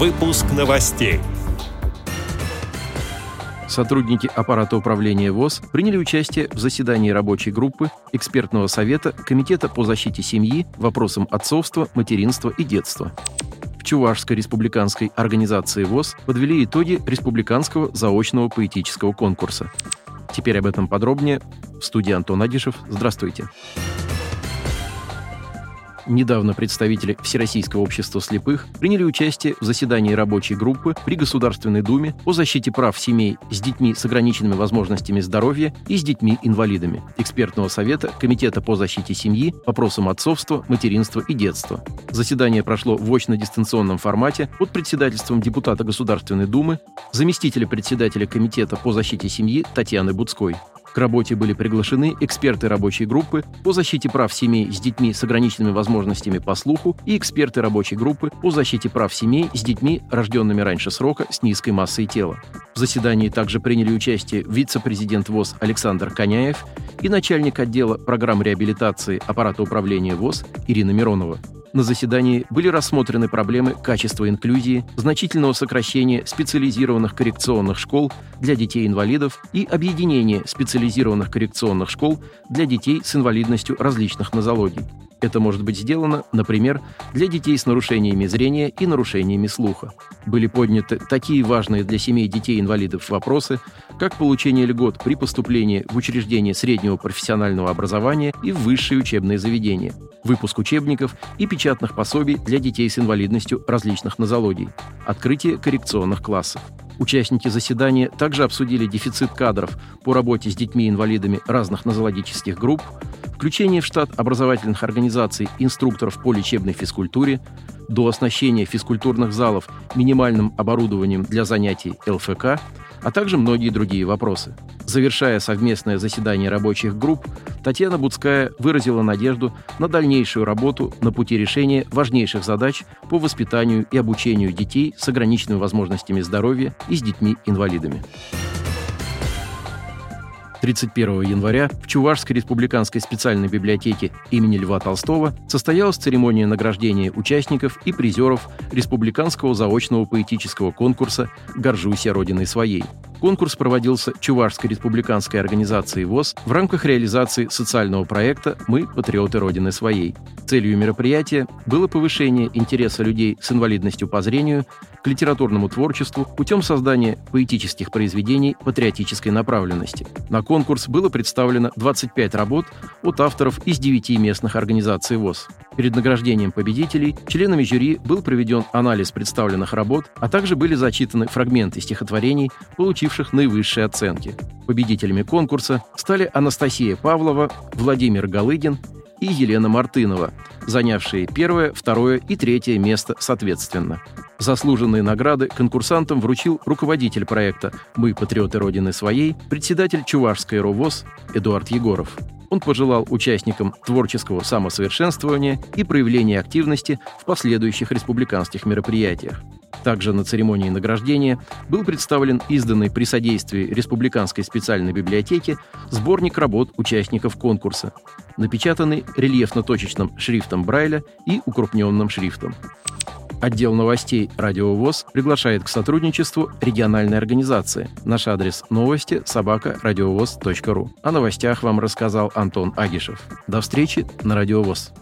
Выпуск новостей. Сотрудники аппарата управления ВОЗ приняли участие в заседании рабочей группы экспертного совета Комитета по защите семьи, вопросам отцовства, материнства и детства. В Чувашской республиканской организации ВОЗ подвели итоги республиканского заочного поэтического конкурса. Теперь об этом подробнее. В студии Антон Агишев. Здравствуйте. Здравствуйте. Недавно представители Всероссийского общества слепых приняли участие в заседании рабочей группы при Государственной Думе по защите прав семей с детьми с ограниченными возможностями здоровья и с детьми-инвалидами, экспертного совета Комитета по защите семьи, вопросам отцовства, материнства и детства. Заседание прошло в очно-дистанционном формате под председательством депутата Государственной Думы, заместителя председателя Комитета по защите семьи Татьяны Буцкой. К работе были приглашены эксперты рабочей группы по защите прав семей с детьми с ограниченными возможностями по слуху и эксперты рабочей группы по защите прав семей с детьми, рожденными раньше срока, с низкой массой тела. В заседании также приняли участие вице-президент ВОЗ Александр Коняев и начальник отдела программ реабилитации аппарата управления ВОЗ Ирина Миронова. На заседании были рассмотрены проблемы качества инклюзии, значительного сокращения специализированных коррекционных школ для детей-инвалидов и объединения специализированных коррекционных школ для детей с инвалидностью различных нозологий. Это может быть сделано, например, для детей с нарушениями зрения и нарушениями слуха. Были подняты такие важные для семей детей-инвалидов вопросы, как получение льгот при поступлении в учреждение среднего профессионального образования и в высшие учебные заведения, выпуск учебников и печатных пособий для детей с инвалидностью различных нозологий, открытие коррекционных классов. Участники заседания также обсудили дефицит кадров по работе с детьми-инвалидами разных нозологических групп, включение в штат образовательных организаций инструкторов по лечебной физкультуре, до оснащения физкультурных залов минимальным оборудованием для занятий ЛФК, а также многие другие вопросы. Завершая совместное заседание рабочих групп, Татьяна Буцкая выразила надежду на дальнейшую работу на пути решения важнейших задач по воспитанию и обучению детей с ограниченными возможностями здоровья и с детьми-инвалидами. 31 января в Чувашской республиканской специальной библиотеке имени Льва Толстого состоялась церемония награждения участников и призеров республиканского заочного поэтического конкурса «Горжусь я родиной своей». Конкурс проводился Чувашской республиканской организацией ВОЗ в рамках реализации социального проекта «Мы – патриоты Родины своей». Целью мероприятия было повышение интереса людей с инвалидностью по зрению к литературному творчеству путем создания поэтических произведений патриотической направленности. На конкурс было представлено 25 работ от авторов из 9 местных организаций ВОЗ. Перед награждением победителей членами жюри был проведен анализ представленных работ, а также были зачитаны фрагменты стихотворений, получивших наивысшие оценки. Победителями конкурса стали Анастасия Павлова, Владимир Галыгин и Елена Мартынова, занявшие первое, второе и третье место соответственно. Заслуженные награды конкурсантам вручил руководитель проекта «Мы – патриоты Родины своей», председатель Чувашской РОВОЗ Эдуард Егоров. Он пожелал участникам творческого самосовершенствования и проявления активности в последующих республиканских мероприятиях. Также на церемонии награждения был представлен изданный при содействии Республиканской специальной библиотеки сборник работ участников конкурса, напечатанный рельефно-точечным шрифтом Брайля и укрупненным шрифтом. Отдел новостей «Радио ВОЗ» приглашает к сотрудничеству региональной организации. Наш адрес новости – собака радиовоз.ру. О новостях вам рассказал Антон Агишев. До встречи на «Радио ВОЗ».